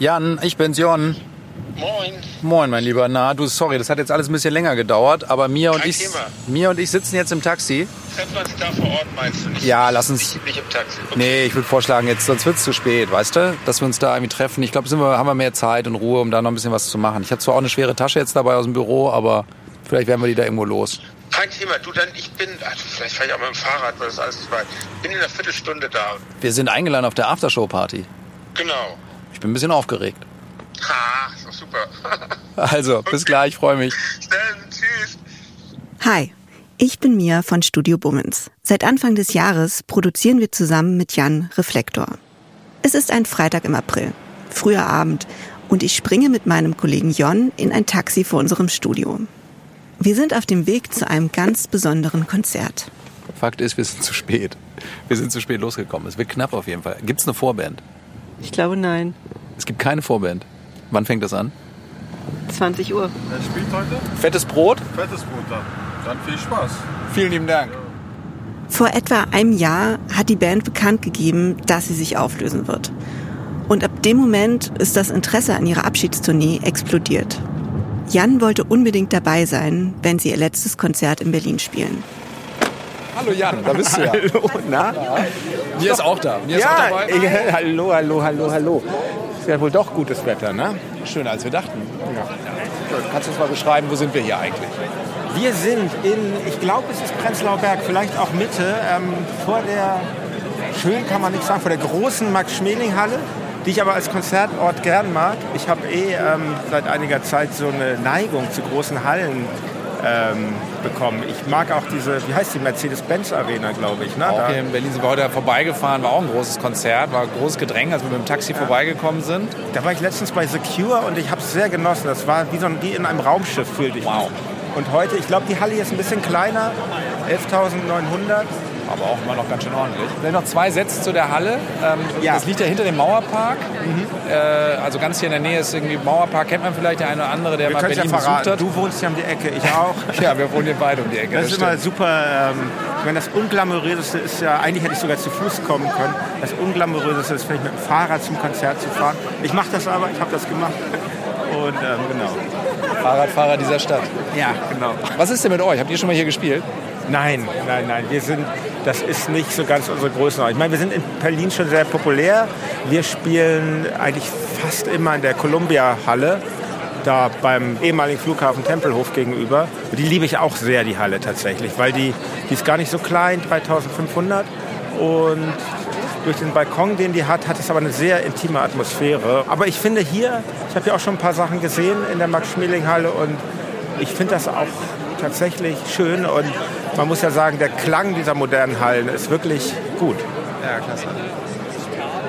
Jan, ich bin's, Jon. Moin. Moin, mein Lieber. Na, du, sorry, das hat jetzt alles ein bisschen länger gedauert, aber Mia und ich, Thema. Und ich sitzen jetzt im Taxi. Treffen wir uns da vor Ort, meinst du nicht? Ja, lass uns. Nicht, nicht im Taxi. Okay. Nee, ich würde vorschlagen, jetzt, sonst wird's zu spät, weißt du? Dass wir uns da irgendwie treffen. Ich glaube, haben wir mehr Zeit und Ruhe, um da noch ein bisschen was zu machen. Ich hatte zwar auch eine schwere Tasche jetzt dabei aus dem Büro, aber vielleicht werden wir die da irgendwo los. Kein Thema. Du dann, ich bin, ach, vielleicht fahre ich auch mit dem Fahrrad, weil das ist alles zu weit. Bin in einer Viertelstunde da. Wir sind eingeladen auf der Aftershow-Party. Genau. Ich bin ein bisschen aufgeregt. Ha, ist doch super. Also, bis gleich, freue mich. Dann, tschüss. Hi, ich bin Mia von Studio Bummens. Seit Anfang des Jahres produzieren wir zusammen mit Jan Reflektor. Es ist ein Freitag im April, früher Abend, und ich springe mit meinem Kollegen Jon in ein Taxi vor unserem Studio. Wir sind auf dem Weg zu einem ganz besonderen Konzert. Fakt ist, wir sind zu spät. Wir sind zu spät losgekommen. Es wird knapp auf jeden Fall. Gibt's eine Vorband? Ich glaube nein. Es gibt keine Vorband. Wann fängt das an? 20 Uhr. Wer spielt heute? Fettes Brot? Fettes Brot dann. Dann viel Spaß. Vielen lieben Dank. Vor etwa einem Jahr hat die Band bekannt gegeben, dass sie sich auflösen wird. Und ab dem Moment ist das Interesse an ihrer Abschiedstournee explodiert. Jan wollte unbedingt dabei sein, wenn sie ihr letztes Konzert in Berlin spielen. Hallo Jan, da bist du ja. Hallo, na? Mir ist auch da. Mir ist auch Ja, dabei. hallo, hallo, hallo, hallo. Ist ja wohl doch gutes Wetter, ne? Schöner als wir dachten. Kannst du uns mal beschreiben, wo sind wir hier eigentlich? Wir sind in, ich glaube, es ist Prenzlauer Berg, vielleicht auch Mitte, ähm, vor der, schön kann man nicht sagen, vor der großen Max-Schmeling-Halle, die ich aber als Konzertort gern mag. Ich habe eh ähm, seit einiger Zeit so eine Neigung zu großen Hallen ähm, bekommen. Ich mag auch diese, wie heißt die, Mercedes-Benz-Arena, glaube ich. Ne? Auch hier in Berlin sind wir heute vorbeigefahren, war auch ein großes Konzert, war großes Gedränge, als wir mit dem Taxi vorbeigekommen sind. Da war ich letztens bei Secure und ich habe es sehr genossen. Das war wie, so ein, wie in einem Raumschiff, fühlte ich Wow. mich. Und heute, ich glaube, die Halle ist ein bisschen kleiner, 11.900. Aber auch immer noch ganz schön ordentlich. Vielleicht noch zwei Sätze zu der Halle. Ähm, Ja. Das liegt ja hinter dem Mauerpark. Äh, also ganz hier in der Nähe ist irgendwie Mauerpark. Kennt man vielleicht der eine oder andere, der Wir mal es ja Berlin besucht hat. Du wohnst hier um die Ecke, ich auch. Ja, wir wohnen hier beide um die Ecke. Das ist immer stimmt. super. Ähm, ich meine, das Unglamouröseste ist ja, eigentlich hätte ich sogar zu Fuß kommen können. Das Unglamouröseste ist vielleicht mit dem Fahrrad zum Konzert zu fahren. Ich mache das aber, ich habe das gemacht. Und ähm, genau. Fahrradfahrer dieser Stadt. Ja, genau. Was ist denn mit euch? Habt ihr schon mal hier gespielt? Nein, nein, nein. Wir sind, das ist nicht so ganz unsere Größenordnung. Ich meine, wir sind in Berlin schon sehr populär. Wir spielen eigentlich fast immer in der Columbia-Halle, da beim ehemaligen Flughafen Tempelhof gegenüber. Die liebe ich auch sehr, die Halle tatsächlich, weil die, die ist gar nicht so klein, 3500. Und durch den Balkon, den die hat, hat es aber eine sehr intime Atmosphäre. Aber ich finde hier, ich habe ja auch schon ein paar Sachen gesehen in der Max-Schmeling-Halle und ich finde das auch tatsächlich schön und man muss ja sagen, der Klang dieser modernen Hallen ist wirklich gut. Ja, klasse.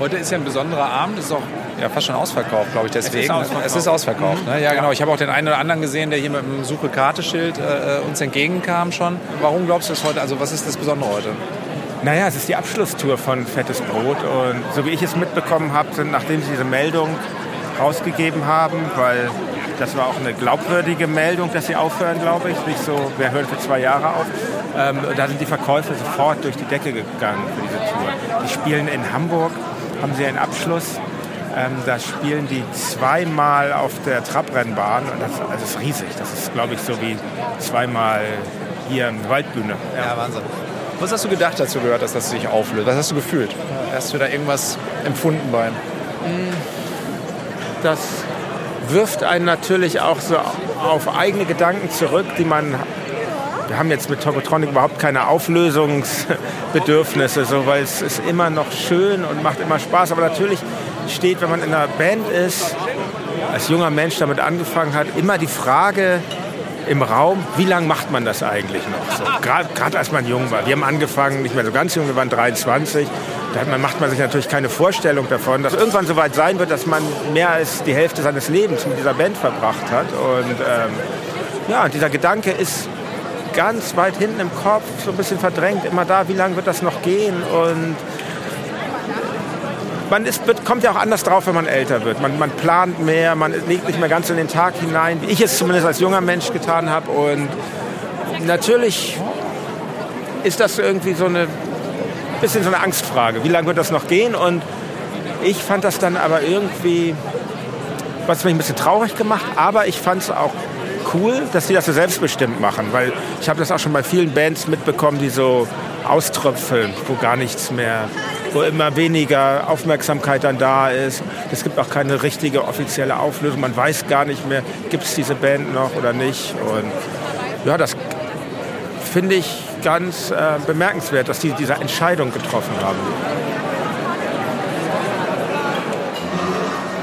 Heute ist ja ein besonderer Abend, ist auch ja, fast schon ausverkauft, glaube ich, deswegen. ausverkauft. Es ist ausverkauft, ne? Ja, genau. Ich habe auch den einen oder anderen gesehen, der hier mit einem Suche-Karte-Schild äh, uns entgegenkam schon. Warum glaubst du es heute, also was ist das Besondere heute? Naja, es ist die Abschlusstour von Fettes Brot und so wie ich es mitbekommen habe, sind, nachdem sie diese Meldung rausgegeben haben, weil das war auch eine glaubwürdige Meldung, dass sie aufhören, glaube ich, nicht so, wir hören für zwei Jahre auf, ähm, da sind die Verkäufe sofort durch die Decke gegangen für diese Tour. Die spielen in Hamburg, haben sie einen Abschluss, ähm, da spielen die zweimal auf der Trabrennbahn und das, das ist riesig, das ist, glaube ich, so wie zweimal hier eine Waldbühne. Ja, Wahnsinn. Was hast du gedacht, als gehört dass du dich auflöst? Was hast du gefühlt? Hast du da irgendwas empfunden bei? das wirft einen natürlich auch so auf eigene Gedanken zurück, die man. Wir haben jetzt mit Tokotronic überhaupt keine Auflösungsbedürfnisse, so, weil es ist immer noch schön und macht immer Spaß. Aber natürlich steht, wenn man in einer Band ist, als junger Mensch damit angefangen hat, immer die Frage im Raum, wie lange macht man das eigentlich noch? So, Gerade als man jung war. Wir haben angefangen, nicht mehr so ganz jung, wir waren 23. Da man, macht man sich natürlich keine Vorstellung davon, dass irgendwann so weit sein wird, dass man mehr als die Hälfte seines Lebens mit dieser Band verbracht hat. Und ähm, ja, dieser Gedanke ist ganz weit hinten im Kopf, so ein bisschen verdrängt, immer da, wie lange wird das noch gehen? Und man ist, wird, kommt ja auch anders drauf, wenn man älter wird. Man, man plant mehr, man legt nicht mehr ganz in den Tag hinein, wie ich es zumindest als junger Mensch getan habe. Und natürlich ist das irgendwie so eine bisschen so eine Angstfrage. Wie lange wird das noch gehen? Und ich fand das dann aber irgendwie was mich ein bisschen traurig gemacht, aber ich fand es auch cool, dass die das so selbstbestimmt machen, weil ich habe das auch schon bei vielen Bands mitbekommen, die so auströpfeln, wo gar nichts mehr, wo immer weniger Aufmerksamkeit dann da ist. Es gibt auch keine richtige offizielle Auflösung. Man weiß gar nicht mehr, gibt es diese Band noch oder nicht. Und ja, das finde ich ganz äh, bemerkenswert, dass die diese Entscheidung getroffen haben.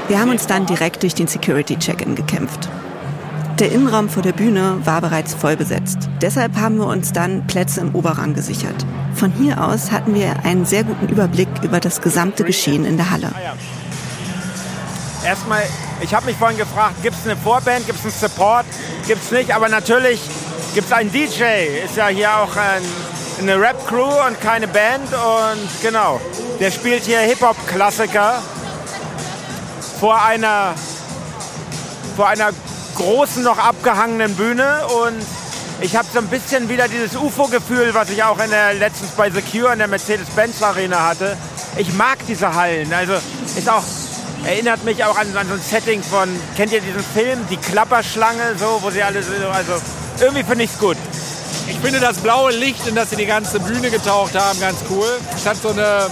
Wir haben uns dann direkt durch den Security-Check-In gekämpft. Der Innenraum vor der Bühne war bereits voll besetzt. Deshalb haben wir uns dann Plätze im Oberrang gesichert. Von hier aus hatten wir einen sehr guten Überblick über das gesamte Geschehen in der Halle. Erstmal, ich habe mich vorhin gefragt, gibt es eine Vorband, gibt es einen Support, gibt es nicht, aber natürlich gibt es einen DJ, ist ja hier auch ein, eine Rap-Crew und keine Band und genau, der spielt hier Hip-Hop-Klassiker vor einer, vor einer großen, noch abgehangenen Bühne und ich habe so ein bisschen wieder dieses UFO-Gefühl, was ich auch in der, letztens bei Secure in der Mercedes-Benz-Arena hatte. Ich mag diese Hallen. Also ist auch, erinnert mich auch an, an so ein Setting von, kennt ihr diesen Film, die Klapperschlange, so, wo sie alle so, also irgendwie finde ich es gut. Ich finde das blaue Licht, in das sie die ganze Bühne getaucht haben, ganz cool. Es hat so eine,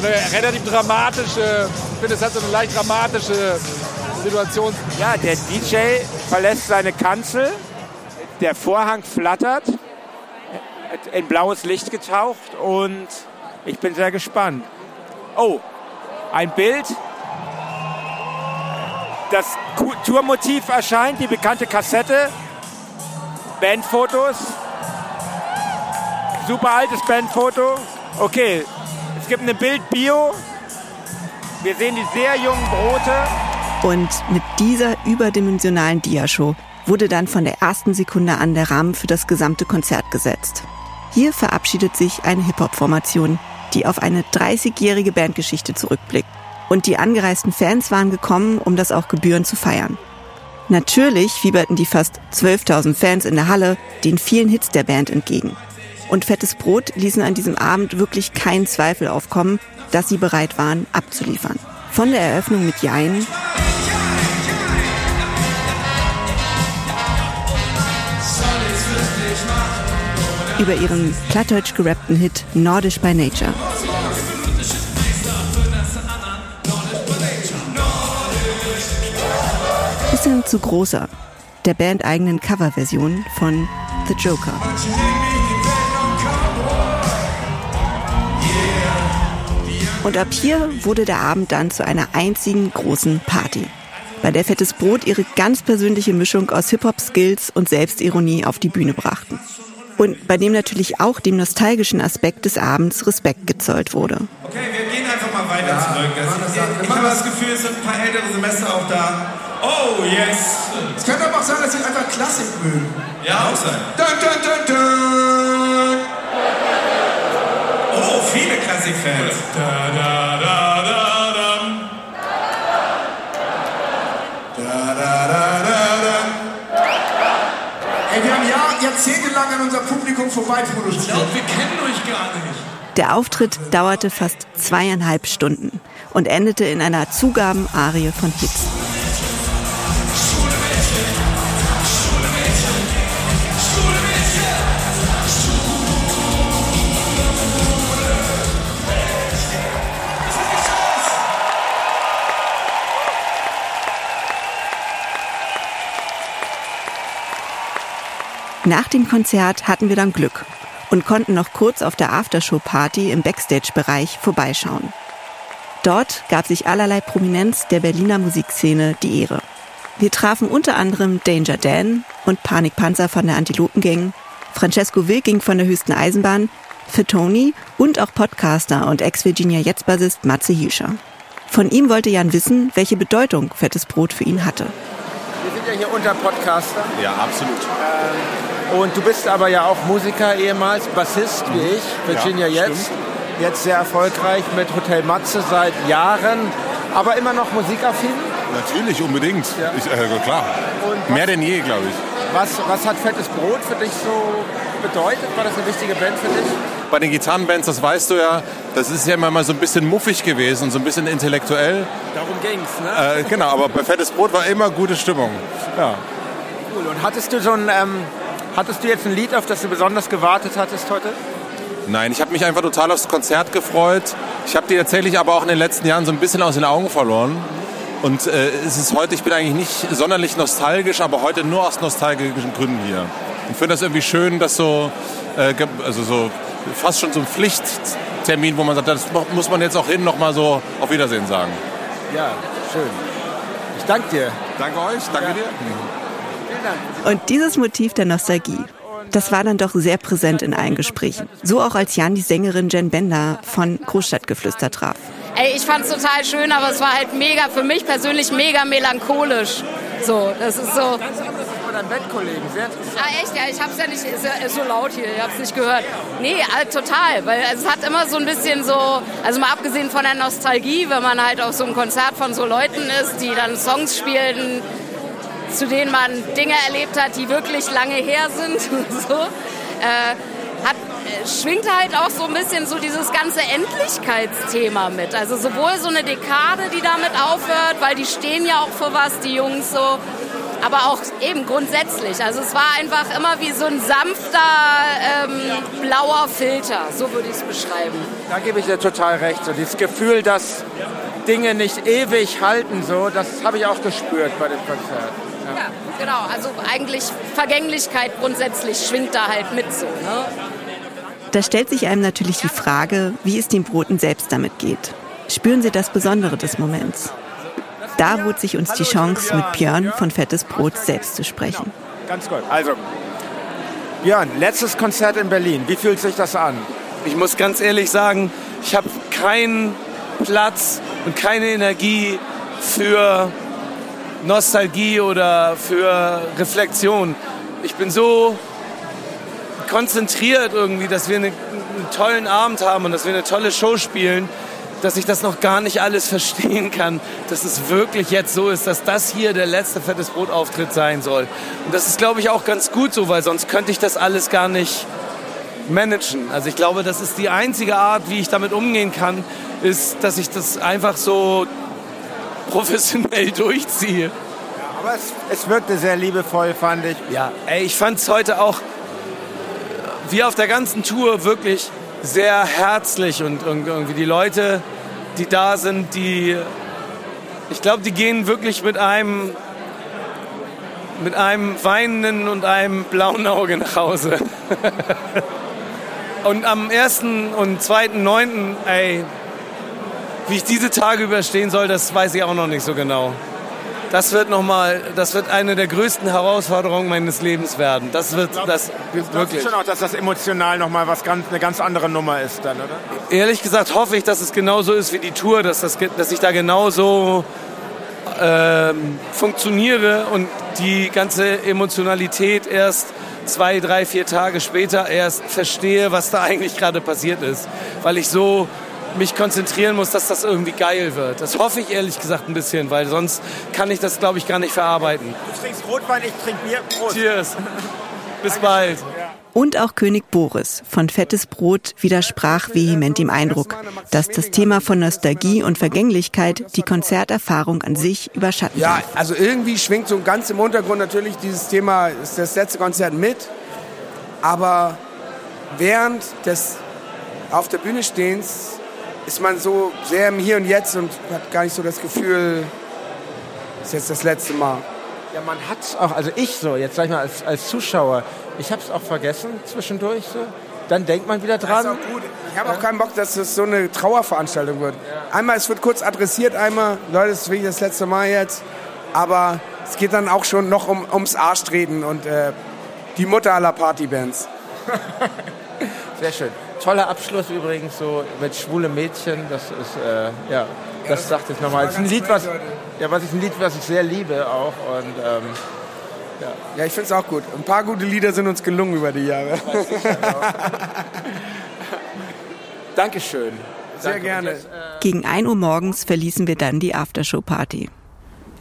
so eine relativ dramatische, ich finde, es hat so eine leicht dramatische Situation. Ja, der DJ verlässt seine Kanzel, der Vorhang flattert, in blaues Licht getaucht und ich bin sehr gespannt. Oh, ein Bild. Das Tourmotiv erscheint, die bekannte Kassette. Bandfotos. Super altes Bandfoto. Okay, es gibt eine Bildbio. Wir sehen die sehr jungen Brote. Und mit dieser überdimensionalen Diashow wurde dann von der ersten Sekunde an der Rahmen für das gesamte Konzert gesetzt. Hier verabschiedet sich eine Hip-Hop-Formation, die auf eine 30-jährige Bandgeschichte zurückblickt. Und die angereisten Fans waren gekommen, um das auch gebührend zu feiern. Natürlich fieberten die fast 12.000 Fans in der Halle den vielen Hits der Band entgegen. Und Fettes Brot ließen an diesem Abend wirklich keinen Zweifel aufkommen, dass sie bereit waren, abzuliefern. Von der Eröffnung mit Jein über ihren plattdeutsch gerappten Hit Nordisch by Nature. Bis hin zu Großer, der bandeigenen Coverversion von The Joker. Und ab hier wurde der Abend dann zu einer einzigen großen Party, bei der Fettes Brot ihre ganz persönliche Mischung aus Hip-Hop-Skills und Selbstironie auf die Bühne brachten. Und bei dem natürlich auch dem nostalgischen Aspekt des Abends Respekt gezollt wurde. Okay, wir gehen einfach mal weiter ja, zurück. Das, ich ich habe das Gefühl, es sind ein paar ältere Semester auch da. Oh, yes. Es könnte aber auch sein, dass sie einfach Klassik mögen. Ja, auch sein. Dun, dun, dun, dun. Oh, viele Klassikfans. Da, da, da, da, da. Da, da, da, da, da. Ey, wir haben Jahr, jahrzehntelang an unser Publikum vorbei produziert. Ich glaube, wir kennen euch gar nicht. Der Auftritt dauerte fast zweieinhalb Stunden und endete in einer Zugabenarie von Hits. Nach dem Konzert hatten wir dann Glück und konnten noch kurz auf der Aftershow-Party im Backstage-Bereich vorbeischauen. Dort gab sich allerlei Prominenz der Berliner Musikszene die Ehre. Wir trafen unter anderem Danger Dan und Panikpanzer von der Antilopengang, Francesco Wilking von der Höchsten Eisenbahn, für Tony und auch Podcaster und Ex-Virginia Jetzt-Bassist Matze Hilscher. Von ihm wollte Jan wissen, welche Bedeutung Fettes Brot für ihn hatte. Wir sind ja hier unter Podcaster. Ja, absolut. Ähm, und du bist aber ja auch Musiker ehemals, Bassist wie ich, Virginia Ja, Jetzt. stimmt. Jetzt sehr erfolgreich mit Hotel Matze seit Jahren, aber immer noch musikaffin. Natürlich, unbedingt. Ich, äh, klar. Und Mehr denn je, glaube ich. Was, was hat Fettes Brot für dich so bedeutet? War das eine wichtige Band für dich? Bei den Gitarrenbands, das weißt du ja, das ist ja immer mal so ein bisschen muffig gewesen, so ein bisschen intellektuell. Darum ging's, ne? Äh, genau, aber bei Fettes Brot war immer gute Stimmung. Ja. Cool. Und hattest du so ein, ähm, hattest du jetzt ein Lied, auf das du besonders gewartet hattest heute? Nein, ich habe mich einfach total aufs Konzert gefreut. Ich habe die tatsächlich aber auch in den letzten Jahren so ein bisschen aus den Augen verloren. Und äh, es ist heute, ich bin eigentlich nicht sonderlich nostalgisch, aber heute nur aus nostalgischen Gründen hier. Und finde das irgendwie schön, dass so, äh, also so fast schon so ein Pflichttermin, wo man sagt, das muss man jetzt auch hin noch mal so auf Wiedersehen sagen. Ja, schön. Ich danke dir. Danke euch, danke ja. dir. Und dieses Motiv der Nostalgie, das war dann doch sehr präsent in allen Gesprächen. So auch als Jan die Sängerin Jen Bender von Großstadtgeflüster traf. Ey, ich fand's total schön, aber es war halt mega, für mich persönlich mega melancholisch. So, das ist so. Dein Bettkollegen, sehr Ah, echt? Ja, ich hab's ja nicht, ist, ja, ist so laut hier, ich hab's nicht gehört. Nee, halt total, weil es hat immer so ein bisschen so, also mal abgesehen von der Nostalgie, wenn man halt auf so einem Konzert von so Leuten ist, die dann Songs spielen, zu denen man Dinge erlebt hat, die wirklich lange her sind, so, äh, hat, schwingt halt auch so ein bisschen so dieses ganze Endlichkeitsthema mit. Also sowohl so eine Dekade, die damit aufhört, weil die stehen ja auch für was, die Jungs so, aber auch eben grundsätzlich. Also es war einfach immer wie so ein sanfter ähm, blauer Filter, so würde ich es beschreiben. Da gebe ich dir total recht. So dieses Gefühl, dass Dinge nicht ewig halten, so, das habe ich auch gespürt bei dem Konzert. Ja. genau. Also eigentlich Vergänglichkeit grundsätzlich schwingt da halt mit so. Ne? Da stellt sich einem natürlich die Frage, wie es den Broten selbst damit geht. Spüren sie das Besondere des Moments? Da bot sich uns die Chance, mit Björn von Fettes Brot selbst zu sprechen. Ganz gut. Also, Björn, letztes Konzert in Berlin. Wie fühlt sich das an? Ich muss ganz ehrlich sagen, ich habe keinen Platz und keine Energie für Nostalgie oder für Reflexion. Ich bin so konzentriert irgendwie, dass wir einen, einen tollen Abend haben und dass wir eine tolle Show spielen, dass ich das noch gar nicht alles verstehen kann, dass es wirklich jetzt so ist, dass das hier der letzte fettes Brotauftritt sein soll. Und das ist, glaube ich, auch ganz gut so, weil sonst könnte ich das alles gar nicht managen. Also ich glaube, das ist die einzige Art, wie ich damit umgehen kann, ist, dass ich das einfach so professionell durchziehe. Ja, aber es, es wirkte sehr liebevoll, fand ich. Ja, ey, ich fand es heute auch wie auf der ganzen Tour wirklich sehr herzlich und irgendwie die Leute, die da sind, die, ich glaube, die gehen wirklich mit einem, mit einem weinenden und einem blauen Auge nach Hause. und am 1. und 2.9., ey, wie ich diese Tage überstehen soll, das weiß ich auch noch nicht so genau das wird noch mal, das wird eine der größten Herausforderungen meines Lebens werden. Das wird, glaub, das wirklich. schon auch, dass das emotional noch mal was ganz, eine ganz andere Nummer ist dann, oder? Ehrlich gesagt hoffe ich, dass es genauso ist wie die Tour, dass, das, dass ich da genauso ähm, funktioniere und die ganze Emotionalität erst zwei, drei, vier Tage später erst verstehe, was da eigentlich gerade passiert ist, weil ich so mich konzentrieren muss, dass das irgendwie geil wird. Das hoffe ich ehrlich gesagt ein bisschen, weil sonst kann ich das, glaube ich, gar nicht verarbeiten. Du trinkst Rotwein, ich trinke Bier. Prost. Cheers. Bis bald. Und auch König Boris von Fettes Brot widersprach vehement dem Eindruck, dass das Thema von Nostalgie und Vergänglichkeit die Konzerterfahrung an sich überschatten Ja, also irgendwie schwingt so ganz im Untergrund natürlich dieses Thema, ist das letzte Konzert mit, aber während des auf der Bühne stehens ist man so sehr im Hier und Jetzt und hat gar nicht so das Gefühl, es ist jetzt das letzte Mal. Ja, man hat es auch, also ich so, jetzt sag ich mal als, als Zuschauer, ich habe es auch vergessen zwischendurch so. Dann denkt man wieder dran. Das ist auch gut. Ich habe auch keinen Bock, dass es so eine Trauerveranstaltung wird. Ja. Einmal, es wird kurz adressiert, einmal, Leute, das ist wirklich das letzte Mal jetzt. Aber es geht dann auch schon noch um, ums Arschtreten und äh, die Mutter aller Partybands. Sehr schön. Toller Abschluss übrigens so mit schwule Mädchen. Das ist äh, ja, das dachte ich nochmal. Das ist ein Lied, was ja, was ich ein Lied, was ich sehr liebe auch und ähm, ja. ja, ich finde es auch gut. Ein paar gute Lieder sind uns gelungen über die Jahre. Dankeschön. Sehr Danke. gerne. Gegen 1 Uhr morgens verließen wir dann die Aftershow-Party.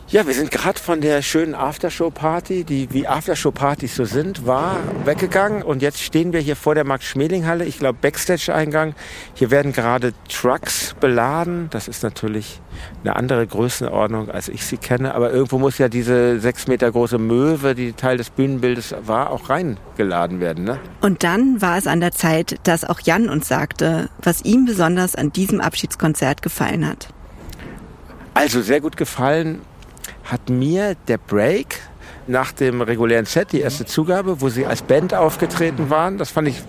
Ja, wir sind gerade von der schönen Aftershow-Party, die wie Aftershow-Partys so sind, war weggegangen und jetzt stehen wir hier vor der Max-Schmeling-Halle, ich glaube Backstage-Eingang. Hier werden gerade Trucks beladen. Das ist natürlich eine andere Größenordnung, als ich sie kenne, aber irgendwo muss ja diese sechs Meter große Möwe, die Teil des Bühnenbildes war, auch reingeladen werden. Ne? Und dann war es an der Zeit, dass auch Jan uns sagte, was ihm besonders an diesem Abschiedskonzert gefallen hat. Also sehr gut gefallen hat mir der Break nach dem regulären Set, die erste Zugabe, wo sie als Band aufgetreten waren. Das fand ich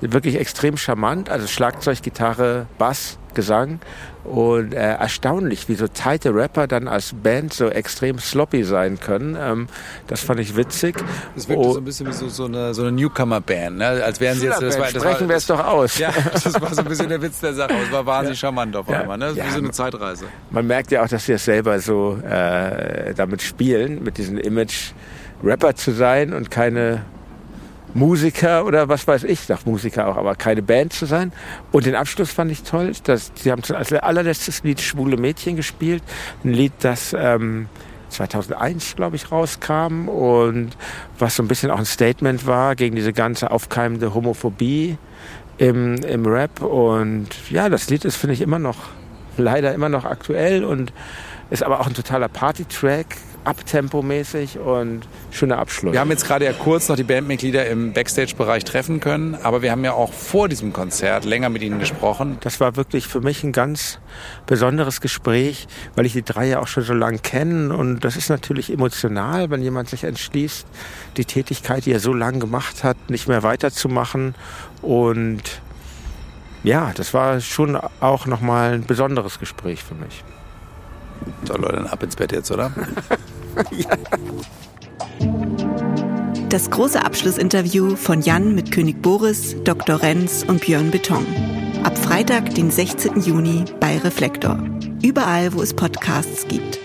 wirklich extrem charmant. Also Schlagzeug, Gitarre, Bass, Gesang. Und äh, erstaunlich, wie so tighte Rapper dann als Band so extrem sloppy sein können. Ähm, das fand ich witzig. Das wirkte oh. so ein bisschen wie so, so eine, so eine Newcomer-Band, ne? als wären sie jetzt... Das war, das Sprechen wir es doch aus. Ja, das war so ein bisschen der Witz der Sache. Es war wahnsinnig ja. charmant auf einmal. Ne? Ja, wie so eine Zeitreise. Man merkt ja auch, dass sie es selber so äh, damit spielen, mit diesem Image Rapper zu sein und keine Musiker oder was weiß ich, sag Musiker auch, aber keine Band zu sein. Und den Abschluss fand ich toll. Dass, sie haben als allerletztes Lied Schwule Mädchen gespielt. Ein Lied, das ähm, 2001, glaube ich, rauskam und was so ein bisschen auch ein Statement war gegen diese ganze aufkeimende Homophobie im, im Rap. Und ja, das Lied ist, finde ich, immer noch, leider immer noch aktuell und ist aber auch ein totaler Party-Track abtempomäßig und schöner Abschluss. Wir haben jetzt gerade ja kurz noch die Bandmitglieder im Backstage-Bereich treffen können, aber wir haben ja auch vor diesem Konzert länger mit ihnen gesprochen. Das war wirklich für mich ein ganz besonderes Gespräch, weil ich die drei ja auch schon so lange kenne und das ist natürlich emotional, wenn jemand sich entschließt, die Tätigkeit, die er so lange gemacht hat, nicht mehr weiterzumachen und ja, das war schon auch nochmal ein besonderes Gespräch für mich. So Leute, dann ab ins Bett jetzt, oder? ja. Das große Abschlussinterview von Jan mit König Boris, Dr. Renz und Björn Beton. Ab Freitag, den 16. Juni bei Reflektor. Überall, wo es Podcasts gibt.